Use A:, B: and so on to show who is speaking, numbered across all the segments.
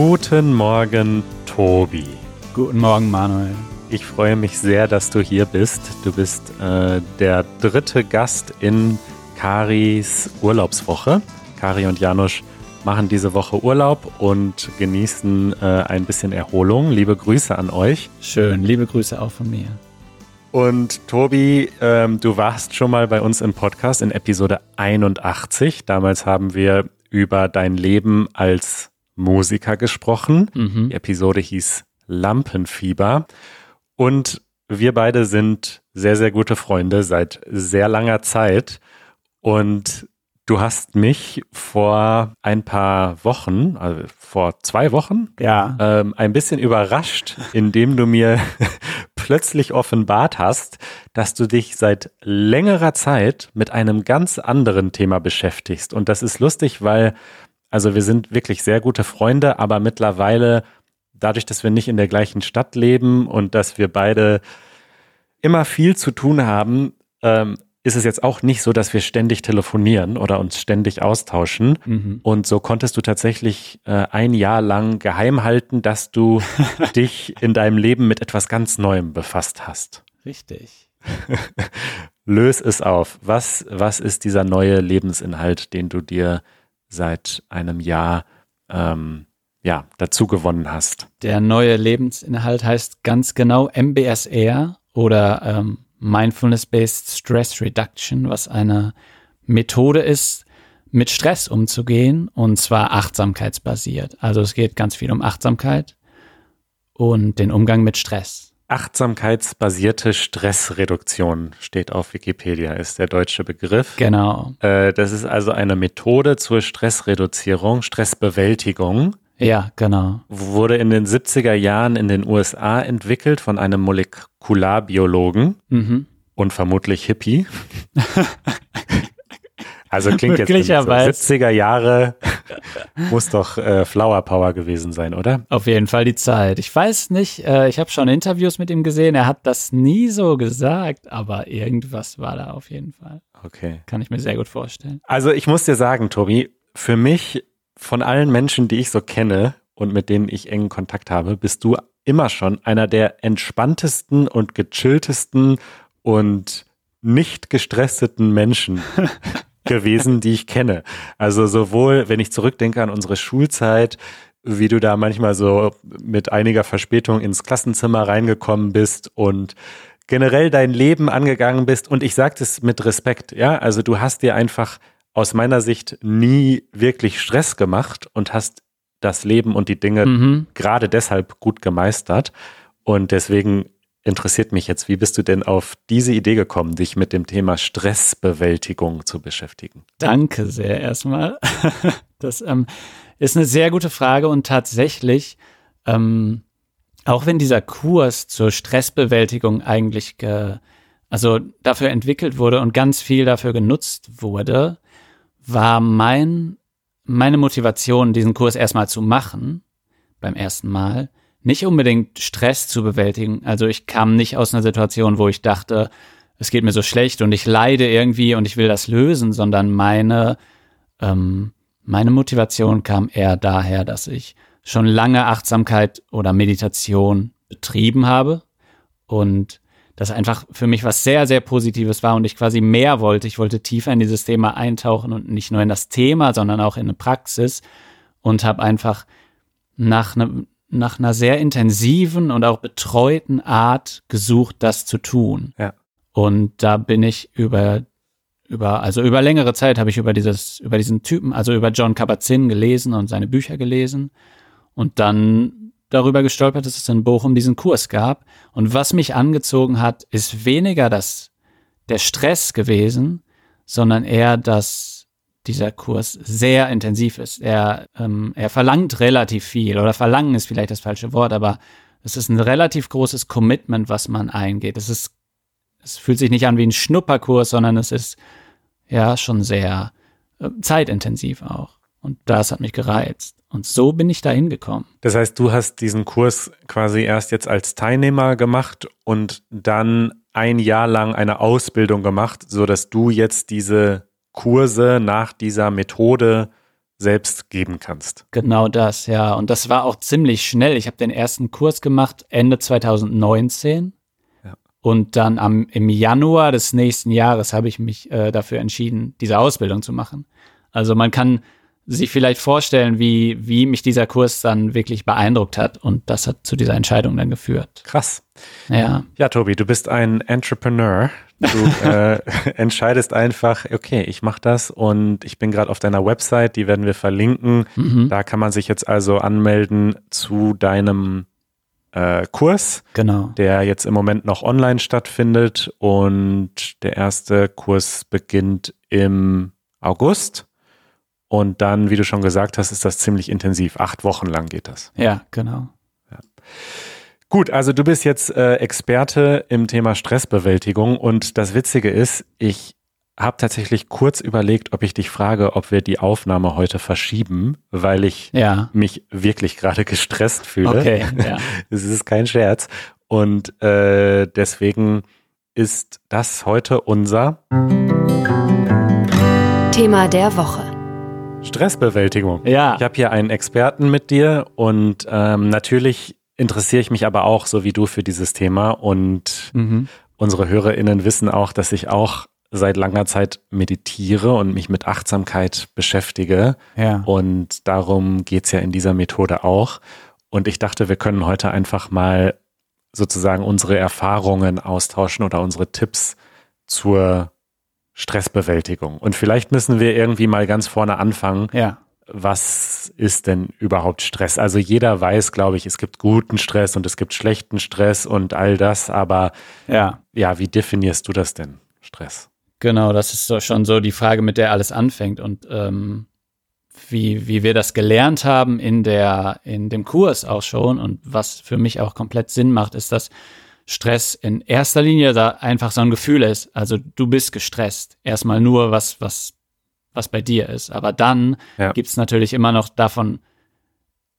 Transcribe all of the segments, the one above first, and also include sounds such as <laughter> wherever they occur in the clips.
A: Guten Morgen, Tobi.
B: Guten Morgen, Manuel.
A: Ich freue mich sehr, dass du hier bist. Du bist äh, der dritte Gast in Karis Urlaubswoche. Kari und Janusz machen diese Woche Urlaub und genießen äh, ein bisschen Erholung. Liebe Grüße an euch.
B: Schön, liebe Grüße auch von mir.
A: Und Tobi, ähm, du warst schon mal bei uns im Podcast in Episode 81. Damals haben wir über dein Leben als Musiker gesprochen. Mhm. Die Episode hieß Lampenfieber. Und wir beide sind sehr, sehr gute Freunde seit sehr langer Zeit. Und du hast mich vor ein paar Wochen, also vor zwei Wochen,
B: ja.
A: ähm, ein bisschen überrascht, indem du mir <laughs> plötzlich offenbart hast, dass du dich seit längerer Zeit mit einem ganz anderen Thema beschäftigst. Und das ist lustig, weil, also wir sind wirklich sehr gute Freunde, aber mittlerweile, dadurch, dass wir nicht in der gleichen Stadt leben und dass wir beide immer viel zu tun haben, ähm, ist es jetzt auch nicht so, dass wir ständig telefonieren oder uns ständig austauschen. Mhm. Und so konntest du tatsächlich äh, ein Jahr lang geheim halten, dass du <laughs> dich in deinem Leben mit etwas ganz Neuem befasst hast.
B: Richtig. <laughs>
A: Löse es auf. Was, was ist dieser neue Lebensinhalt, den du dir seit einem Jahr ähm, ja, dazu gewonnen hast?
B: Der neue Lebensinhalt heißt ganz genau MBSR oder ähm, Mindfulness-Based Stress Reduction, was eine Methode ist, mit Stress umzugehen und zwar achtsamkeitsbasiert. Also es geht ganz viel um Achtsamkeit und den Umgang mit Stress.
A: Achtsamkeitsbasierte Stressreduktion steht auf Wikipedia, ist der deutsche Begriff.
B: Genau.
A: Äh, das ist also eine Methode zur Stressreduzierung, Stressbewältigung.
B: Ja, genau.
A: Wurde in den 70er Jahren in den USA entwickelt von einem Molekularbiologen mhm. und vermutlich Hippie. <laughs> also klingt jetzt so 70er Jahre <laughs> muss doch äh, Flower Power gewesen sein, oder?
B: Auf jeden Fall die Zeit. Ich weiß nicht, äh, ich habe schon Interviews mit ihm gesehen, er hat das nie so gesagt, aber irgendwas war da auf jeden Fall.
A: Okay.
B: Kann ich mir sehr gut vorstellen.
A: Also ich muss dir sagen, Tobi, für mich von allen Menschen, die ich so kenne und mit denen ich engen Kontakt habe, bist du immer schon einer der entspanntesten und gechilltesten und nicht gestressten Menschen <laughs> gewesen, die ich kenne. Also sowohl, wenn ich zurückdenke an unsere Schulzeit, wie du da manchmal so mit einiger Verspätung ins Klassenzimmer reingekommen bist und generell dein Leben angegangen bist. Und ich sage das mit Respekt, ja. Also du hast dir einfach aus meiner Sicht nie wirklich Stress gemacht und hast das Leben und die Dinge mhm. gerade deshalb gut gemeistert. Und deswegen interessiert mich jetzt, wie bist du denn auf diese Idee gekommen, dich mit dem Thema Stressbewältigung zu beschäftigen?
B: Danke sehr erstmal. <laughs> Das ähm, ist eine sehr gute Frage und tatsächlich, ähm, auch wenn dieser Kurs zur Stressbewältigung eigentlich ge, also dafür entwickelt wurde und ganz viel dafür genutzt wurde, war mein, meine Motivation, diesen Kurs erstmal zu machen, beim ersten Mal, nicht unbedingt Stress zu bewältigen. Also ich kam nicht aus einer Situation, wo ich dachte, es geht mir so schlecht und ich leide irgendwie und ich will das lösen, sondern meine, ähm, meine Motivation kam eher daher, dass ich schon lange Achtsamkeit oder Meditation betrieben habe und das einfach für mich was sehr, sehr Positives war und ich quasi mehr wollte. Ich wollte tiefer in dieses Thema eintauchen und nicht nur in das Thema, sondern auch in eine Praxis und habe einfach nach, ne, nach einer sehr intensiven und auch betreuten Art gesucht, das zu tun.
A: Ja.
B: Und da bin ich über über, also über längere Zeit habe ich über dieses, über diesen Typen, also über John Kabat-Zinn gelesen und seine Bücher gelesen. Und dann darüber gestolpert, dass es in Bochum diesen Kurs gab. Und was mich angezogen hat, ist weniger das, der Stress gewesen, sondern eher, dass dieser Kurs sehr intensiv ist. Er, ähm, er verlangt relativ viel oder verlangen ist vielleicht das falsche Wort, aber es ist ein relativ großes Commitment, was man eingeht. Es ist, es fühlt sich nicht an wie ein Schnupperkurs, sondern es ist ja schon sehr äh, zeitintensiv auch. Und das hat mich gereizt. Und so bin ich da hingekommen.
A: Das heißt, du hast diesen Kurs quasi erst jetzt als Teilnehmer gemacht und dann ein Jahr lang eine Ausbildung gemacht, so dass du jetzt diese Kurse nach dieser Methode selbst geben kannst.
B: Genau das, ja. Und das war auch ziemlich schnell. Ich habe den ersten Kurs gemacht Ende 2019.
A: Ja.
B: Und dann am, im Januar des nächsten Jahres habe ich mich äh, dafür entschieden, diese Ausbildung zu machen. Also man kann sich vielleicht vorstellen, wie, wie mich dieser Kurs dann wirklich beeindruckt hat. Und das hat zu dieser Entscheidung dann geführt.
A: Krass.
B: Ja.
A: Ja, Tobi, du bist ein Entrepreneur. Du <laughs> äh, <laughs> entscheidest einfach, okay, ich mache das und ich bin gerade auf deiner Website, die werden wir verlinken.
B: Mhm.
A: Da kann man sich jetzt also anmelden zu deinem äh, Kurs,
B: Genau.
A: der jetzt im Moment noch online stattfindet und der erste Kurs beginnt im August. Und dann, wie du schon gesagt hast, ist das ziemlich intensiv. Acht Wochen lang geht das.
B: Ja, genau.
A: Gut, also du bist jetzt äh, Experte im Thema Stressbewältigung und das Witzige ist, ich habe tatsächlich kurz überlegt, ob ich dich frage, ob wir die Aufnahme heute verschieben, weil ich
B: Ja.
A: mich wirklich gerade gestresst fühle.
B: Okay. Ja. <laughs>
A: Es ist kein Scherz. Und äh, deswegen ist das heute unser
C: Thema der Woche.
A: Stressbewältigung.
B: Ja.
A: Ich habe hier einen Experten mit dir und ähm, natürlich interessiere ich mich aber auch, so wie du, für dieses Thema. Und
B: Mhm.
A: unsere HörerInnen wissen auch, dass ich auch seit langer Zeit meditiere und mich mit Achtsamkeit beschäftige.
B: Ja.
A: Und darum geht's ja in dieser Methode auch. Und ich dachte, wir können heute einfach mal sozusagen unsere Erfahrungen austauschen oder unsere Tipps zur Stressbewältigung. Und vielleicht müssen wir irgendwie mal ganz vorne anfangen.
B: Ja.
A: Was ist denn überhaupt Stress? Also jeder weiß, glaube ich, es gibt guten Stress und es gibt schlechten Stress und all das. Aber
B: Ja.
A: ja, wie definierst du das denn, Stress?
B: Genau, das ist so schon so die Frage, mit der alles anfängt und ähm, wie, wie wir das gelernt haben in der, in dem Kurs auch schon und was für mich auch komplett Sinn macht, ist, dass Stress in erster Linie da einfach so ein Gefühl ist. Also du bist gestresst. Erstmal nur was, was, was bei dir ist. Aber dann
A: Ja.
B: gibt's natürlich immer noch davon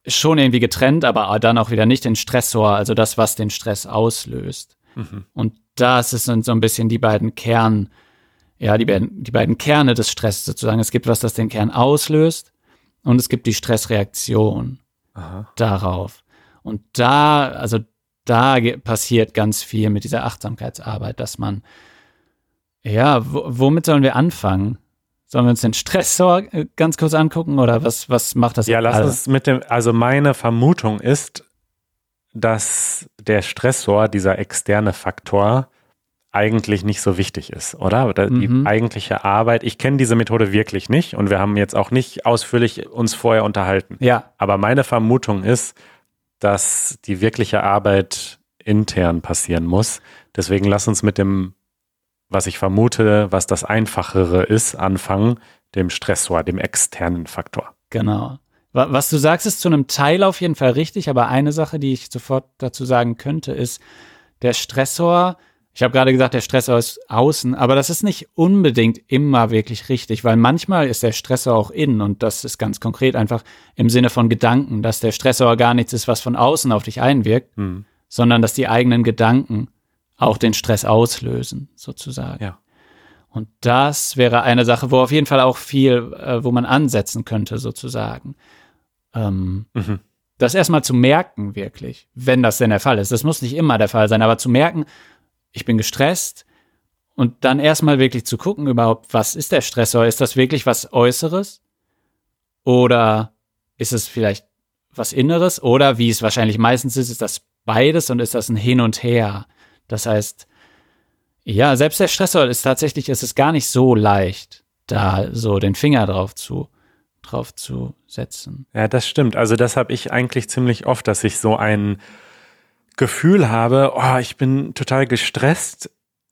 B: schon irgendwie getrennt, aber dann auch wieder nicht den Stressor, also das, was den Stress auslöst.
A: Mhm.
B: Und das sind so ein bisschen die beiden Kern, ja, die beiden, die beiden Kerne des Stress sozusagen. Es gibt was, das den Kern auslöst und es gibt die Stressreaktion
A: Aha.
B: darauf. Und da, also da passiert ganz viel mit dieser Achtsamkeitsarbeit, dass man, ja, wo, womit sollen wir anfangen? Sollen wir uns den Stressor äh, ganz kurz angucken oder was, was macht das?
A: Ja, lass
B: Also,
A: uns mit dem, also meine Vermutung ist, dass der Stressor, dieser externe Faktor, eigentlich nicht so wichtig ist, oder? Oder Die
B: Mhm.
A: eigentliche Arbeit, ich kenne diese Methode wirklich nicht und wir haben jetzt auch nicht ausführlich uns vorher unterhalten.
B: Ja,
A: Aber meine Vermutung ist, dass die wirkliche Arbeit intern passieren muss. Deswegen lass uns mit dem, was ich vermute, was das Einfachere ist, anfangen, dem Stressor, dem externen Faktor.
B: Genau. Wa- Was du sagst, ist zu einem Teil auf jeden Fall richtig, aber eine Sache, die ich sofort dazu sagen könnte, ist, der Stressor, ich habe gerade gesagt, der Stressor ist außen, aber das ist nicht unbedingt immer wirklich richtig, weil manchmal ist der Stressor auch innen und das ist ganz konkret einfach im Sinne von Gedanken, dass der Stressor gar nichts ist, was von außen auf dich einwirkt,
A: Hm.
B: sondern dass die eigenen Gedanken auch den Stress auslösen, sozusagen.
A: Ja.
B: Und das wäre eine Sache, wo auf jeden Fall auch viel, äh, wo man ansetzen könnte, sozusagen. Ähm,
A: Mhm.
B: das erstmal zu merken, wirklich, wenn das denn der Fall ist. Das muss nicht immer der Fall sein, aber zu merken, ich bin gestresst und dann erstmal wirklich zu gucken, überhaupt, was ist der Stressor? Ist das wirklich was Äußeres? Oder ist es vielleicht was Inneres? Oder wie es wahrscheinlich meistens ist, ist das beides und ist das ein Hin und Her? Das heißt, ja, selbst der Stressor ist tatsächlich, ist es gar nicht so leicht, da so den Finger drauf zu, drauf zu setzen.
A: Ja, das stimmt. Also das habe ich eigentlich ziemlich oft, dass ich so ein Gefühl habe, oh, ich bin total gestresst,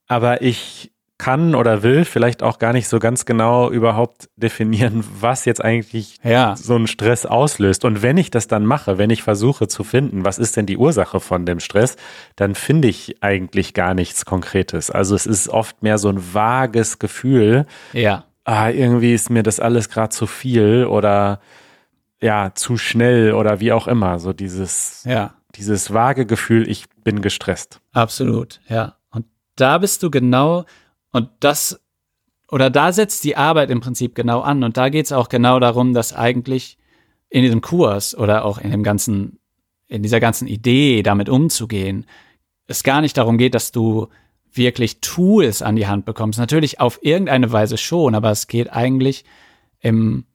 A: aber ich kann oder will vielleicht auch gar nicht so ganz genau überhaupt definieren, was jetzt eigentlich
B: Ja,
A: so einen Stress auslöst. Und wenn ich das dann mache, wenn ich versuche zu finden, was ist denn die Ursache von dem Stress, dann finde ich eigentlich gar nichts Konkretes. Also es ist oft mehr so ein vages Gefühl,
B: ja,
A: ah, irgendwie ist mir das alles gerade zu viel oder ja, zu schnell oder wie auch immer. So dieses,
B: ja.
A: Dieses vage Gefühl, ich bin gestresst.
B: Absolut, ja. Und da bist du genau, und das oder da setzt die Arbeit im Prinzip genau an. Und da geht es auch genau darum, dass eigentlich in diesem Kurs oder auch in dem ganzen, in dieser ganzen Idee, damit umzugehen, es gar nicht darum geht, dass du wirklich Tools an die Hand bekommst. Natürlich auf irgendeine Weise schon, aber es geht eigentlich im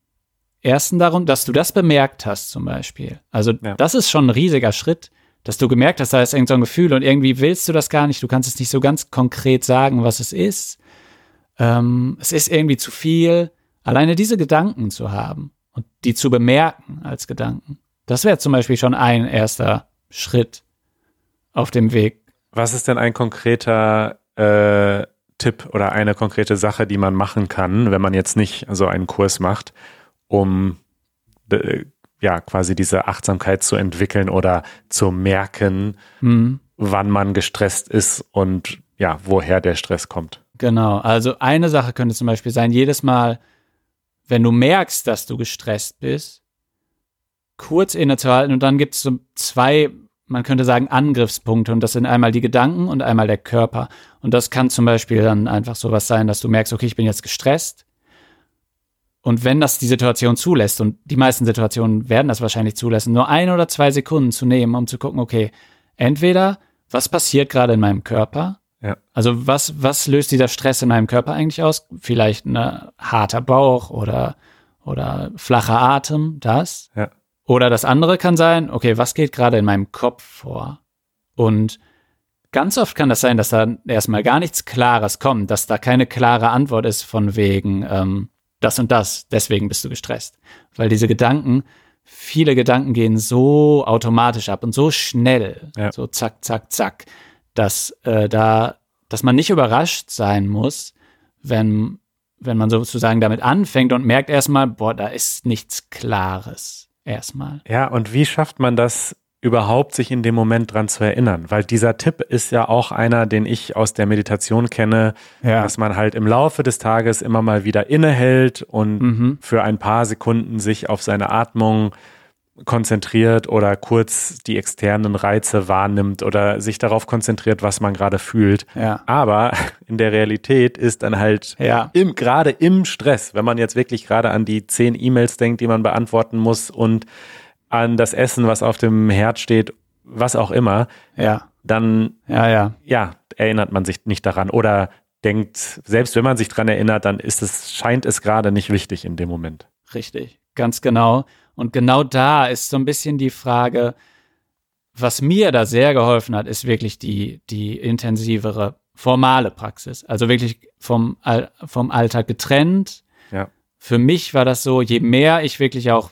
B: ersten darum, dass du das bemerkt hast, zum Beispiel. Also, ja. das ist schon ein riesiger Schritt, dass du gemerkt hast, da ist irgendein so Gefühl und irgendwie willst du das gar nicht. Du kannst es nicht so ganz konkret sagen, was es ist. Ähm, es ist irgendwie zu viel, alleine diese Gedanken zu haben und die zu bemerken als Gedanken. Das wäre zum Beispiel schon ein erster Schritt auf dem Weg.
A: Was ist denn ein konkreter äh, Tipp oder eine konkrete Sache, die man machen kann, wenn man jetzt nicht so einen Kurs macht, um ja quasi diese Achtsamkeit zu entwickeln oder zu merken, mhm. wann man gestresst ist und ja, woher der Stress kommt.
B: Genau, also eine Sache könnte zum Beispiel sein, jedes Mal, wenn du merkst, dass du gestresst bist, kurz innezuhalten und dann gibt es so zwei, man könnte sagen, Angriffspunkte und das sind einmal die Gedanken und einmal der Körper. Und das kann zum Beispiel dann einfach sowas sein, dass du merkst, okay, ich bin jetzt gestresst. Und wenn das die Situation zulässt, und die meisten Situationen werden das wahrscheinlich zulassen, nur ein oder zwei Sekunden zu nehmen, um zu gucken, okay, entweder was passiert gerade in meinem Körper
A: ja.
B: Also was, was löst dieser Stress in meinem Körper eigentlich aus? Vielleicht ein harter Bauch oder, oder flacher Atem, das.
A: Ja.
B: Oder das andere kann sein, okay, was geht gerade in meinem Kopf vor? Und ganz oft kann das sein, dass da erstmal gar nichts Klares kommt, dass da keine klare Antwort ist von wegen ähm, das und das, deswegen bist du gestresst. Weil diese Gedanken, viele Gedanken gehen so automatisch ab und so schnell, ja. so zack, zack, zack dass äh, da, dass man nicht überrascht sein muss, wenn, wenn man sozusagen damit anfängt und merkt erstmal, boah, da ist nichts Klares. Erstmal.
A: Ja, und wie schafft man das überhaupt, sich in dem Moment dran zu erinnern? Weil dieser Tipp ist ja auch einer, den ich aus der Meditation kenne, ja. dass man halt im Laufe des Tages immer mal wieder innehält und mhm. für ein paar Sekunden sich auf seine Atmung konzentriert oder kurz die externen Reize wahrnimmt oder sich darauf konzentriert, was man gerade fühlt.
B: Ja.
A: Aber <laughs> in der Realität ist dann halt
B: ja.
A: im, gerade im Stress, wenn man jetzt wirklich gerade an die zehn E-Mails denkt, die man beantworten muss und an das Essen, was auf dem Herd steht, was auch immer,
B: ja.
A: dann
B: ja, ja.
A: ja, erinnert man sich nicht daran oder denkt, selbst wenn man sich dran erinnert, dann ist es, scheint es gerade nicht wichtig in dem Moment.
B: Richtig, ganz genau. Und genau da ist so ein bisschen die Frage, was mir da sehr geholfen hat, ist wirklich die, die intensivere formale Praxis. Also wirklich vom, vom Alltag getrennt.
A: Ja.
B: Für mich war das so, je mehr ich wirklich auch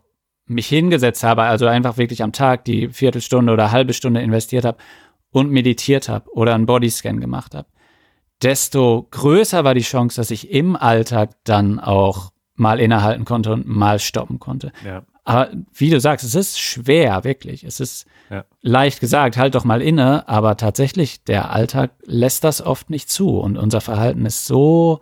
B: mich hingesetzt habe, also einfach wirklich am Tag die Viertelstunde oder halbe Stunde investiert habe und meditiert habe oder einen Bodyscan gemacht habe, desto größer war die Chance, dass ich im Alltag dann auch mal innehalten konnte und mal stoppen konnte.
A: Ja.
B: Aber wie du sagst, es ist schwer, wirklich. Es ist
A: ja.
B: leicht gesagt, halt doch mal inne, aber tatsächlich, der Alltag lässt das oft nicht zu und unser Verhalten ist so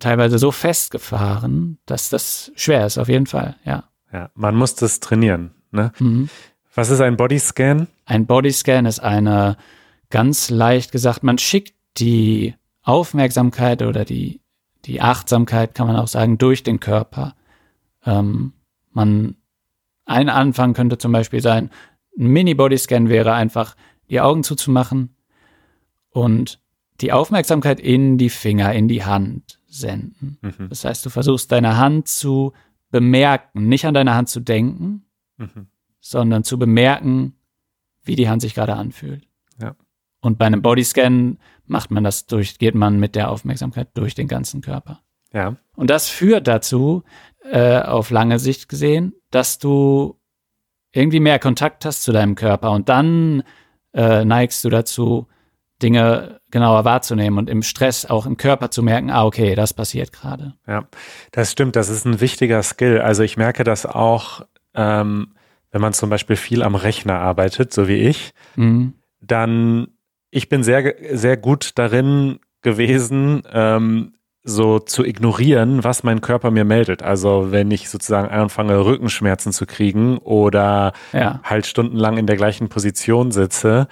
B: teilweise so festgefahren, dass das schwer ist, auf jeden Fall, ja.
A: Ja, man muss das trainieren. Ne?
B: Mhm.
A: Was ist ein Bodyscan?
B: Ein Bodyscan ist eine, ganz leicht gesagt, man schickt die Aufmerksamkeit oder die, die Achtsamkeit, kann man auch sagen, durch den Körper. Ähm, man, ein Anfang könnte zum Beispiel sein, ein Mini-Bodyscan wäre einfach, die Augen zuzumachen und die Aufmerksamkeit in die Finger, in die Hand senden. Mhm. Das heißt, du versuchst deine Hand zu bemerken, nicht an deine Hand zu denken, mhm. sondern zu bemerken, wie die Hand sich gerade anfühlt.
A: Ja.
B: Und bei einem Bodyscan macht man das durch, geht man mit der Aufmerksamkeit durch den ganzen Körper.
A: Ja.
B: Und das führt dazu, äh, auf lange Sicht gesehen, dass du irgendwie mehr Kontakt hast zu deinem Körper und dann äh, neigst du dazu, Dinge genauer wahrzunehmen und im Stress auch im Körper zu merken, ah, okay, das passiert gerade.
A: Ja, das stimmt, das ist ein wichtiger Skill. Also ich merke das auch, ähm, wenn man zum Beispiel viel am Rechner arbeitet, so wie ich,
B: mhm.
A: dann ich bin sehr, sehr gut darin gewesen, ähm, so zu ignorieren, was mein Körper mir meldet. Also wenn ich sozusagen anfange, Rückenschmerzen zu kriegen oder
B: ja.
A: halt stundenlang in der gleichen Position sitze,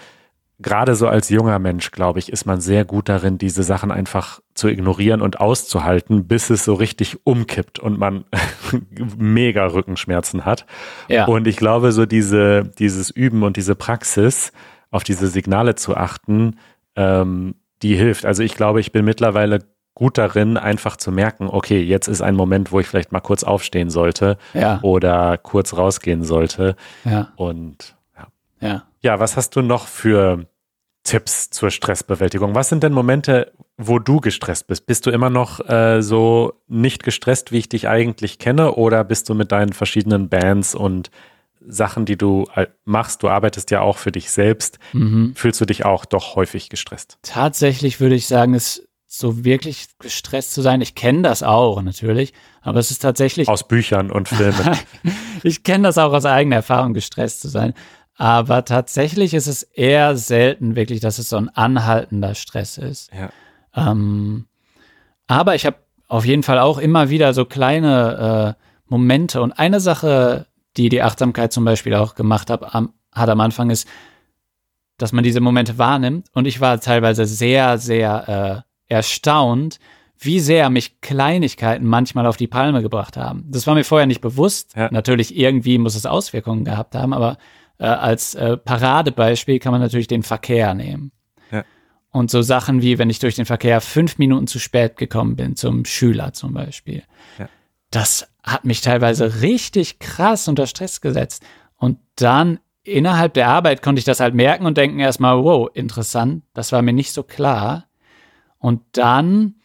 A: gerade so als junger Mensch, glaube ich, ist man sehr gut darin, diese Sachen einfach zu ignorieren und auszuhalten, bis es so richtig umkippt und man <laughs> mega Rückenschmerzen hat. Ja. Und ich glaube, so diese, dieses Üben und diese Praxis, auf diese Signale zu achten, ähm, die hilft. Also ich glaube, ich bin mittlerweile gut darin, einfach zu merken, okay, jetzt ist ein Moment, wo ich vielleicht mal kurz aufstehen sollte ja. oder kurz rausgehen sollte. Ja. Und ja. ja. Ja, was hast du noch für Tipps zur Stressbewältigung? Was sind denn Momente, wo du gestresst bist? Bist du immer noch äh, so nicht gestresst, wie ich dich eigentlich kenne, oder bist du mit deinen verschiedenen Bands und Sachen, die du äh, machst, du arbeitest ja auch für dich selbst, mhm. fühlst du dich auch doch häufig gestresst?
B: Tatsächlich würde ich sagen, es so wirklich gestresst zu sein. Ich kenne das auch natürlich, aber es ist tatsächlich
A: aus Büchern und Filmen. <laughs>
B: ich kenne das auch aus eigener Erfahrung, gestresst zu sein. Aber tatsächlich ist es eher selten wirklich, dass es so ein anhaltender Stress ist. Ja. Ähm, aber ich habe auf jeden Fall auch immer wieder so kleine äh, Momente. Und eine Sache, die die Achtsamkeit zum Beispiel auch gemacht hat am, hat am Anfang, ist, dass man diese Momente wahrnimmt. Und ich war teilweise sehr, sehr äh, erstaunt, wie sehr mich Kleinigkeiten manchmal auf die Palme gebracht haben. Das war mir vorher nicht bewusst. Ja. Natürlich irgendwie muss es Auswirkungen gehabt haben, aber äh, als äh, Paradebeispiel kann man natürlich den Verkehr nehmen. Ja. Und so Sachen wie, wenn ich durch den Verkehr fünf Minuten zu spät gekommen bin, zum Schüler zum Beispiel. Ja. Das hat mich teilweise richtig krass unter Stress gesetzt. Und dann innerhalb der Arbeit konnte ich das halt merken und denken erstmal, wow, interessant, das war mir nicht so klar. Und dann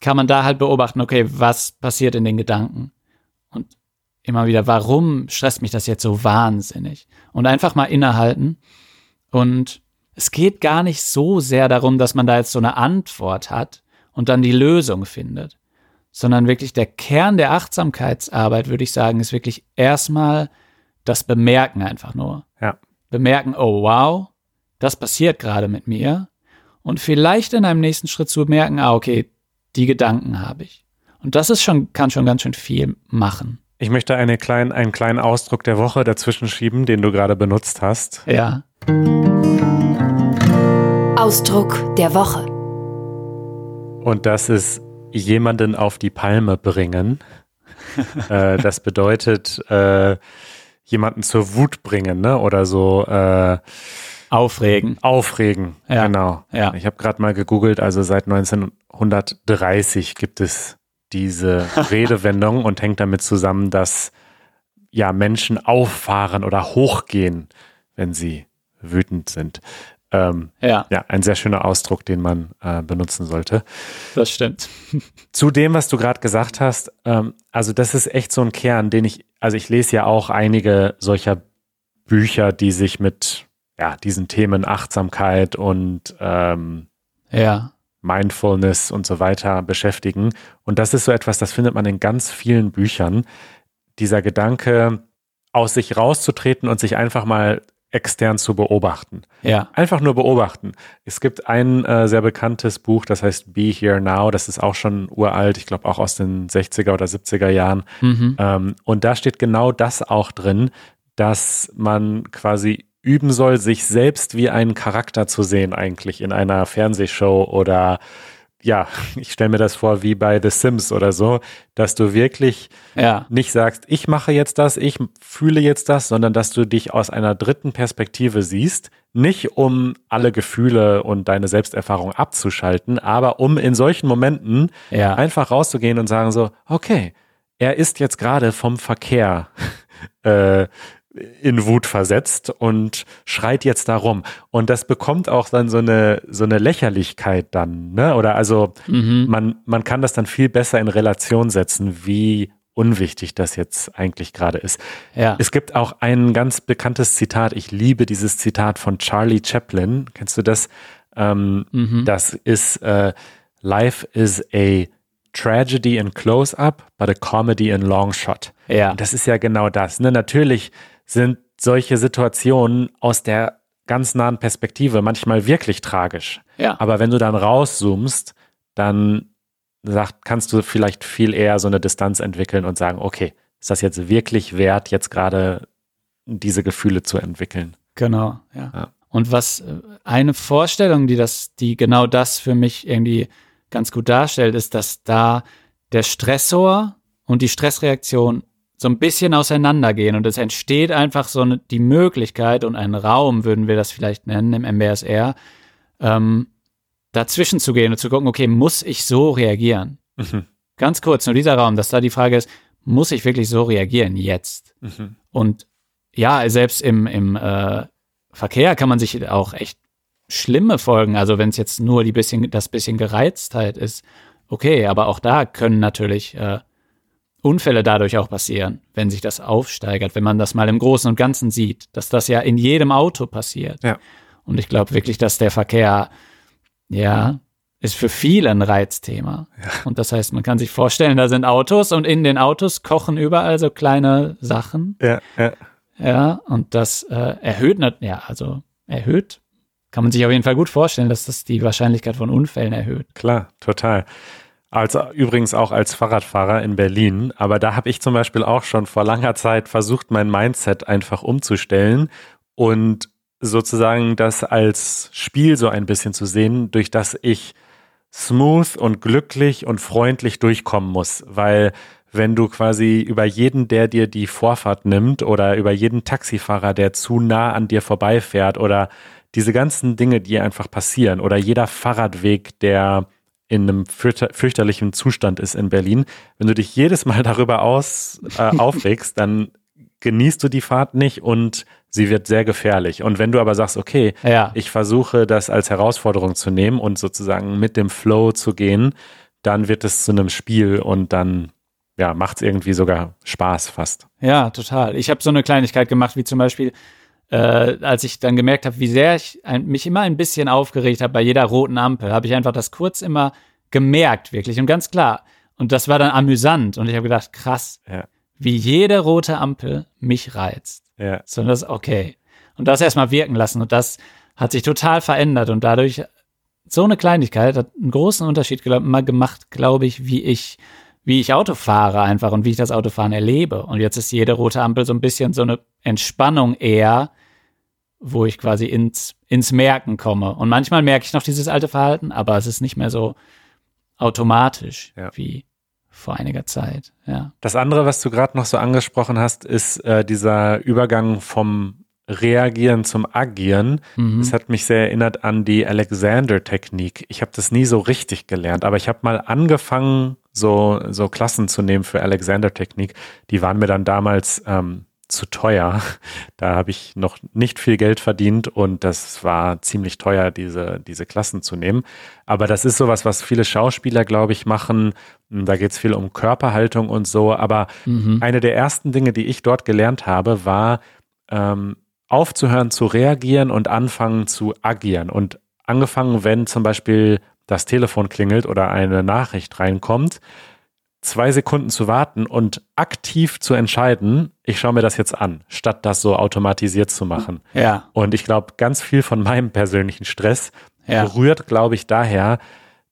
B: kann man da halt beobachten, okay, was passiert in den Gedanken? Und immer wieder, warum stresst mich das jetzt so wahnsinnig? Und einfach mal innehalten. Und es geht gar nicht so sehr darum, dass man da jetzt so eine Antwort hat und dann die Lösung findet, sondern wirklich der Kern der Achtsamkeitsarbeit, würde ich sagen, ist wirklich erstmal das Bemerken einfach nur. Ja. Bemerken, oh wow, das passiert gerade mit mir. Und vielleicht in einem nächsten Schritt zu merken, ah, okay, die Gedanken habe ich. Und das ist schon, kann schon ganz schön viel machen.
A: Ich möchte eine klein, einen kleinen Ausdruck der Woche dazwischen schieben, den du gerade benutzt hast.
B: Ja.
C: Ausdruck der Woche.
A: Und das ist jemanden auf die Palme bringen. <laughs> äh, das bedeutet äh, jemanden zur Wut bringen, ne? Oder so äh,
B: aufregen.
A: Aufregen, ja. genau. Ja. Ich habe gerade mal gegoogelt, also seit 1930 gibt es diese Redewendung und hängt damit zusammen, dass ja Menschen auffahren oder hochgehen, wenn sie wütend sind. Ähm, ja. ja, ein sehr schöner Ausdruck, den man äh, benutzen sollte.
B: Das stimmt. <laughs>
A: Zu dem, was du gerade gesagt hast, ähm, also das ist echt so ein Kern, den ich, also ich lese ja auch einige solcher Bücher, die sich mit ja, diesen Themen Achtsamkeit und ähm, ja. Mindfulness und so weiter beschäftigen. Und das ist so etwas, das findet man in ganz vielen Büchern. Dieser Gedanke, aus sich rauszutreten und sich einfach mal extern zu beobachten. Ja. Einfach nur beobachten. Es gibt ein äh, sehr bekanntes Buch, das heißt Be Here Now. Das ist auch schon uralt, ich glaube auch aus den 60er oder 70er Jahren. Mhm. Ähm, und da steht genau das auch drin, dass man quasi üben soll, sich selbst wie einen Charakter zu sehen, eigentlich in einer Fernsehshow oder ja, <laughs> ich stelle mir das vor wie bei The Sims oder so, dass du wirklich ja. nicht sagst, ich mache jetzt das, ich fühle jetzt das, sondern dass du dich aus einer dritten Perspektive siehst, nicht um alle Gefühle und deine Selbsterfahrung abzuschalten, aber um in solchen Momenten ja. einfach rauszugehen und sagen so, okay, er ist jetzt gerade vom Verkehr <laughs> äh, in Wut versetzt und schreit jetzt darum. Und das bekommt auch dann so eine, so eine Lächerlichkeit dann, ne? Oder also mhm. man, man kann das dann viel besser in Relation setzen, wie unwichtig das jetzt eigentlich gerade ist. Ja. Es gibt auch ein ganz bekanntes Zitat. Ich liebe dieses Zitat von Charlie Chaplin. Kennst du das? Ähm, mhm. Das ist äh, Life is a tragedy in close-up, but a comedy in long shot. Ja. Und das ist ja genau das. Ne? Natürlich sind solche Situationen aus der ganz nahen Perspektive manchmal wirklich tragisch. Ja. Aber wenn du dann rauszoomst, dann sagt, kannst du vielleicht viel eher so eine Distanz entwickeln und sagen, okay, ist das jetzt wirklich wert, jetzt gerade diese Gefühle zu entwickeln?
B: Genau, ja. ja. Und was äh, eine Vorstellung, die das, die genau das für mich irgendwie ganz gut darstellt, ist, dass da der Stressor und die Stressreaktion so ein bisschen auseinandergehen und es entsteht einfach so eine, die Möglichkeit und ein Raum, würden wir das vielleicht nennen im MBSR, ähm, dazwischen zu gehen und zu gucken, okay, muss ich so reagieren? Mhm. Ganz kurz, nur dieser Raum, dass da die Frage ist, muss ich wirklich so reagieren jetzt? Mhm. Und ja, selbst im, im äh, Verkehr kann man sich auch echt schlimme Folgen, also wenn es jetzt nur die bisschen, das bisschen Gereiztheit ist, okay, aber auch da können natürlich äh, Unfälle dadurch auch passieren, wenn sich das aufsteigert, wenn man das mal im Großen und Ganzen sieht, dass das ja in jedem Auto passiert.
A: Ja.
B: Und ich glaube wirklich, dass der Verkehr, ja, ist für viele ein Reizthema. Ja. Und das heißt, man kann sich vorstellen, da sind Autos und in den Autos kochen überall so kleine Sachen.
A: Ja, ja.
B: Ja, und das äh, erhöht, ja, also erhöht, kann man sich auf jeden Fall gut vorstellen, dass das die Wahrscheinlichkeit von Unfällen erhöht.
A: Klar, total. Also übrigens auch als Fahrradfahrer in Berlin. Aber da habe ich zum Beispiel auch schon vor langer Zeit versucht, mein Mindset einfach umzustellen und sozusagen das als Spiel so ein bisschen zu sehen, durch das ich smooth und glücklich und freundlich durchkommen muss, weil wenn du quasi über jeden, der dir die Vorfahrt nimmt oder über jeden Taxifahrer, der zu nah an dir vorbeifährt oder diese ganzen Dinge, die einfach passieren oder jeder Fahrradweg, der in einem fürchterlichen Zustand ist in Berlin, wenn du dich jedes Mal <laughs> darüber aus, äh, aufregst, dann genießt du die Fahrt nicht und sie wird sehr gefährlich. Und wenn du aber sagst, okay,
B: ja.
A: ich versuche das als Herausforderung zu nehmen und sozusagen mit dem Flow zu gehen, dann wird es zu einem Spiel und dann ja, macht es irgendwie sogar Spaß fast.
B: Ja, total. Ich habe so eine Kleinigkeit gemacht, wie zum Beispiel, äh, als ich dann gemerkt habe, wie sehr ich ein, mich immer ein bisschen aufgeregt habe bei jeder roten Ampel, habe ich einfach das kurz immer gemerkt, wirklich und ganz klar. Und das war dann amüsant und ich habe gedacht, krass,
A: ja.
B: wie jede rote Ampel mich reizt.
A: Ja.
B: So, das okay. Und das erstmal wirken lassen und das hat sich total verändert und dadurch so eine Kleinigkeit hat einen großen Unterschied mal gemacht, glaube ich, wie ich wie ich Auto fahre einfach und wie ich das Autofahren erlebe. Und jetzt ist jede rote Ampel so ein bisschen so eine Entspannung eher, wo ich quasi ins, ins Merken komme. Und manchmal merke ich noch dieses alte Verhalten, aber es ist nicht mehr so automatisch
A: ja.
B: wie vor einiger Zeit. Ja.
A: Das andere, was du gerade noch so angesprochen hast, ist äh, dieser Übergang vom Reagieren zum Agieren. Mhm. Das hat mich sehr erinnert an die Alexander-Technik. Ich habe das nie so richtig gelernt, aber ich habe mal angefangen, so, so Klassen zu nehmen für Alexander-Technik. Die waren mir dann damals ähm, zu teuer. Da habe ich noch nicht viel Geld verdient und das war ziemlich teuer, diese, diese Klassen zu nehmen. Aber das ist sowas, was viele Schauspieler, glaube ich, machen. Da geht es viel um Körperhaltung und so. Aber mhm. eine der ersten Dinge, die ich dort gelernt habe, war, ähm, aufzuhören zu reagieren und anfangen zu agieren. Und angefangen, wenn zum Beispiel das Telefon klingelt oder eine Nachricht reinkommt, zwei Sekunden zu warten und aktiv zu entscheiden, ich schaue mir das jetzt an, statt das so automatisiert zu machen.
B: Ja.
A: Und ich glaube, ganz viel von meinem persönlichen Stress
B: ja.
A: rührt, glaube ich, daher,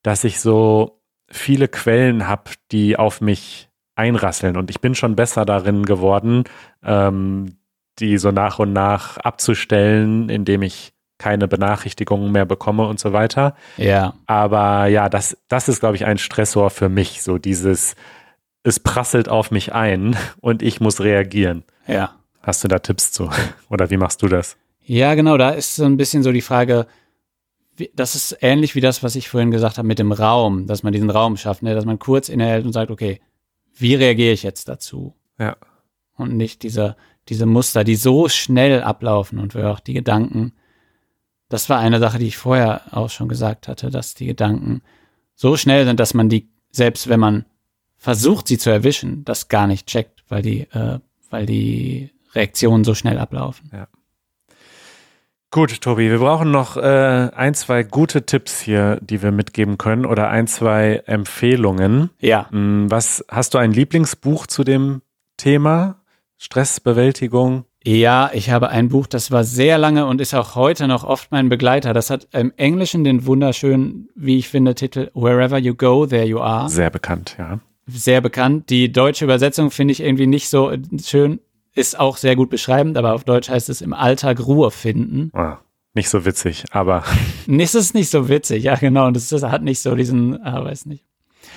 A: dass ich so viele Quellen habe, die auf mich einrasseln. Und ich bin schon besser darin geworden, ähm, die so nach und nach abzustellen, indem ich keine Benachrichtigungen mehr bekomme und so weiter.
B: Ja.
A: Aber ja, das, das ist, glaube ich, ein Stressor für mich. So dieses, es prasselt auf mich ein <laughs> und ich muss reagieren.
B: Ja.
A: Hast du da Tipps zu? <laughs> Oder wie machst du das?
B: Ja, genau. Da ist so ein bisschen so die Frage, das ist ähnlich wie das, was ich vorhin gesagt habe mit dem Raum, dass man diesen Raum schafft, ne? dass man kurz innehält und sagt, okay, wie reagiere ich jetzt dazu?
A: Ja.
B: Und nicht diese, diese Muster, die so schnell ablaufen und wir auch die Gedanken, das war eine Sache, die ich vorher auch schon gesagt hatte, dass die Gedanken so schnell sind, dass man die, selbst wenn man versucht, sie zu erwischen, das gar nicht checkt, weil die, äh, weil die Reaktionen so schnell ablaufen.
A: Ja. Gut, Tobi, wir brauchen noch äh, ein, zwei gute Tipps hier, die wir mitgeben können oder ein, zwei Empfehlungen.
B: Ja.
A: Hm, was hast du ein Lieblingsbuch zu dem Thema? Stressbewältigung?
B: Ja, ich habe ein Buch, das war sehr lange und ist auch heute noch oft mein Begleiter. Das hat im Englischen den wunderschönen, wie ich finde, Titel Wherever You Go, There You Are.
A: Sehr bekannt, ja.
B: Sehr bekannt. Die deutsche Übersetzung finde ich irgendwie nicht so schön, ist auch sehr gut beschreibend, aber auf Deutsch heißt es im Alltag Ruhe finden.
A: Ah, nicht so witzig, aber. <laughs>
B: Es ist nicht so witzig, ja, genau. Und es hat nicht so diesen, ah, weiß nicht.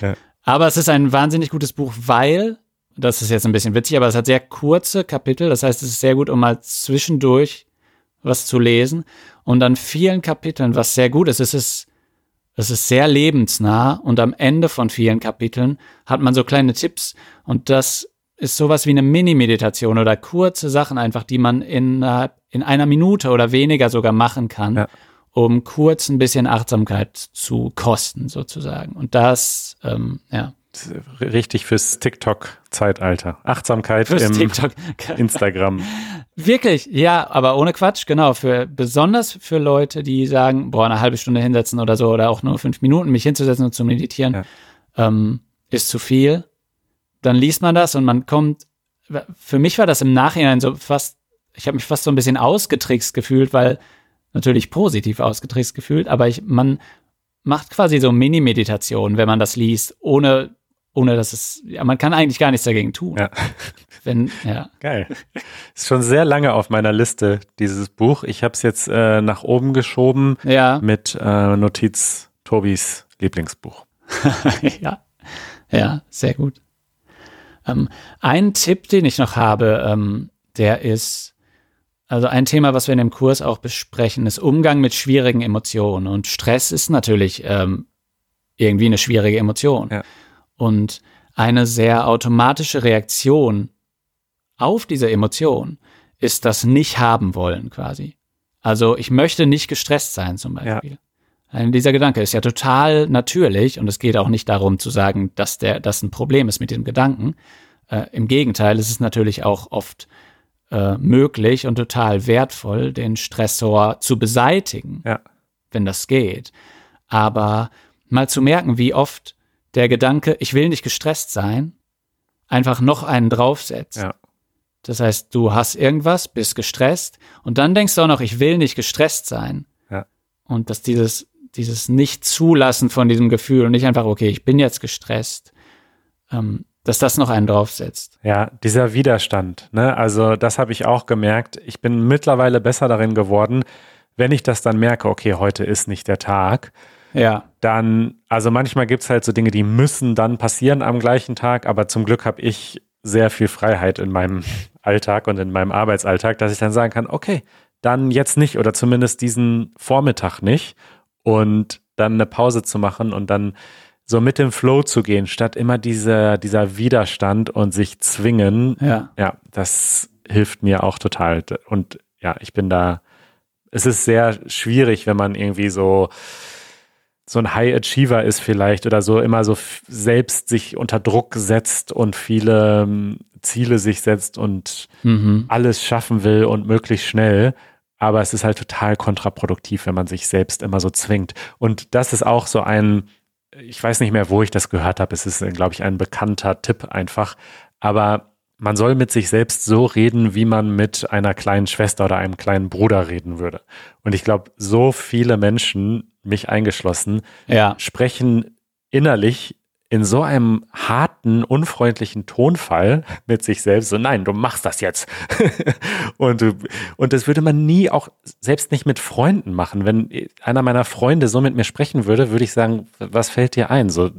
A: Ja.
B: Aber es ist ein wahnsinnig gutes Buch, weil, das ist jetzt ein bisschen witzig, aber es hat sehr kurze Kapitel. Das heißt, es ist sehr gut, um mal zwischendurch was zu lesen. Und an vielen Kapiteln, was sehr gut ist, es ist, es ist sehr lebensnah und am Ende von vielen Kapiteln hat man so kleine Tipps und das ist sowas wie eine Mini-Meditation oder kurze Sachen einfach, die man in, einer- in einer Minute oder weniger sogar machen kann,
A: Ja.
B: um kurz ein bisschen Achtsamkeit zu kosten sozusagen. Und das, ähm, ja,
A: Richtig fürs TikTok-Zeitalter. Achtsamkeit
B: fürs
A: im
B: TikTok. <laughs>
A: Instagram.
B: Wirklich, ja, aber ohne Quatsch, genau. Für besonders für Leute, die sagen, boah, eine halbe Stunde hinsetzen oder so, oder auch nur fünf Minuten mich hinzusetzen und zu meditieren,
A: Ja.
B: ähm, ist zu viel. Dann liest man das und man kommt. Für mich war das im Nachhinein so fast, ich habe mich fast so ein bisschen ausgetrickst gefühlt, weil natürlich positiv ausgetrickst gefühlt, aber ich, man macht quasi so Mini-Meditation, wenn man das liest, ohne, ohne dass es, ja, man kann eigentlich gar nichts dagegen tun.
A: Ja. <laughs>
B: Wenn, ja.
A: Geil. Ist schon sehr lange auf meiner Liste, dieses Buch. Ich habe es jetzt äh, nach oben geschoben
B: Ja.
A: mit äh, Notiz Tobis Lieblingsbuch. <laughs>
B: ja, ja, sehr gut. Ähm, ein Tipp, den ich noch habe, ähm, der ist, also ein Thema, was wir in dem Kurs auch besprechen, ist Umgang mit schwierigen Emotionen. Und Stress ist natürlich ähm, irgendwie eine schwierige Emotion.
A: Ja.
B: Und eine sehr automatische Reaktion auf diese Emotion ist das nicht haben wollen quasi. Also ich möchte nicht gestresst sein zum
A: Ja.
B: Beispiel. Ein- Dieser Gedanke ist ja total natürlich und es geht auch nicht darum zu sagen, dass der das ein Problem ist mit diesem Gedanken. Äh, Im Gegenteil, es ist natürlich auch oft äh, möglich und total wertvoll, den Stressor zu beseitigen,
A: Ja.
B: wenn das geht. Aber mal zu merken, wie oft der Gedanke, ich will nicht gestresst sein, einfach noch einen draufsetzt.
A: Ja.
B: Das heißt, du hast irgendwas, bist gestresst und dann denkst du auch noch, ich will nicht gestresst sein.
A: Ja.
B: Und dass dieses, dieses Nicht-Zulassen von diesem Gefühl und nicht einfach, okay, ich bin jetzt gestresst, ähm, dass das noch einen draufsetzt.
A: Ja, dieser Widerstand, ne? Also das habe ich auch gemerkt. Ich bin mittlerweile besser darin geworden, wenn ich das dann merke, okay, heute ist nicht der Tag,
B: Ja,
A: dann, also manchmal gibt es halt so Dinge, die müssen dann passieren am gleichen Tag, aber zum Glück habe ich sehr viel Freiheit in meinem Alltag und in meinem Arbeitsalltag, dass ich dann sagen kann, okay, dann jetzt nicht oder zumindest diesen Vormittag nicht und dann eine Pause zu machen und dann so mit dem Flow zu gehen, statt immer dieser, dieser Widerstand und sich zwingen.
B: ja,
A: Ja, das hilft mir auch total. Und ja, ich bin da, es ist sehr schwierig, wenn man irgendwie so, so ein High Achiever ist vielleicht oder so immer so selbst sich unter Druck setzt und viele ähm, Ziele sich setzt und
B: mhm.
A: alles schaffen will und möglichst schnell. Aber es ist halt total kontraproduktiv, wenn man sich selbst immer so zwingt. Und das ist auch so ein, ich weiß nicht mehr, wo ich das gehört habe. Es ist, glaube ich, ein bekannter Tipp einfach. Aber man soll mit sich selbst so reden, wie man mit einer kleinen Schwester oder einem kleinen Bruder reden würde. Und ich glaube, so viele Menschen, mich eingeschlossen,
B: ja,
A: sprechen innerlich in so einem harten, unfreundlichen Tonfall mit sich selbst, so nein, du machst das jetzt. <laughs> und, und das würde man nie auch selbst nicht mit Freunden machen. Wenn einer meiner Freunde so mit mir sprechen würde, würde ich sagen, was fällt dir ein? So,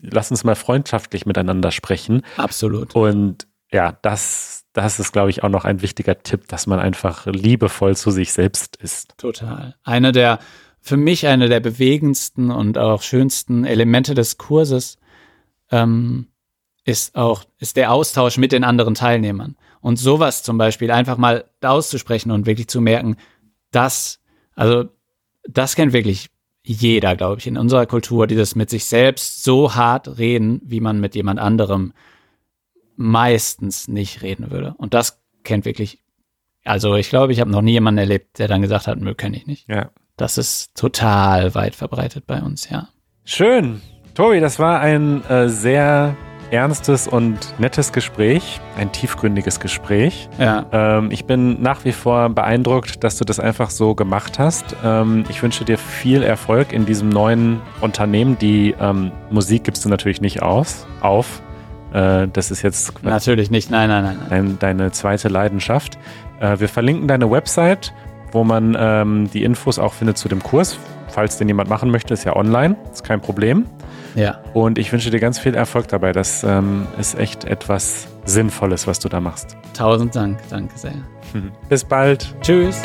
A: lass uns mal freundschaftlich miteinander sprechen.
B: absolut.
A: Und ja, das, das ist, glaube ich, auch noch ein wichtiger Tipp, dass man einfach liebevoll zu sich selbst ist.
B: Total. Eine der, für mich eine der bewegendsten und auch schönsten Elemente des Kurses ähm, ist auch, ist der Austausch mit den anderen Teilnehmern. Und sowas zum Beispiel einfach mal auszusprechen und wirklich zu merken, dass, also, das kennt wirklich jeder, glaube ich, in unserer Kultur, dieses mit sich selbst so hart reden, wie man mit jemand anderem meistens nicht reden würde. Und das kennt wirklich, also ich glaube, ich habe noch nie jemanden erlebt, der dann gesagt hat, nö, kenne ich nicht.
A: Ja.
B: Das ist total weit verbreitet bei uns, ja.
A: Schön. Tobi, das war ein äh, sehr ernstes und nettes Gespräch, ein tiefgründiges Gespräch.
B: Ja,
A: Ähm, ich bin nach wie vor beeindruckt, dass du das einfach so gemacht hast. Ähm, ich wünsche dir viel Erfolg in diesem neuen Unternehmen. Die ähm, Musik gibst du natürlich nicht aus, auf. Äh, das ist jetzt
B: natürlich nicht. Nein, nein, nein. nein.
A: dein, deine zweite Leidenschaft. Äh, wir verlinken deine Website wo man ähm, die Infos auch findet zu dem Kurs. Falls den jemand machen möchte, ist ja online, ist kein Problem.
B: Ja.
A: Und ich wünsche dir ganz viel Erfolg dabei. Das ähm, ist echt etwas Sinnvolles, was du da machst.
B: Tausend Dank, danke sehr. <laughs>
A: Bis bald.
B: Tschüss.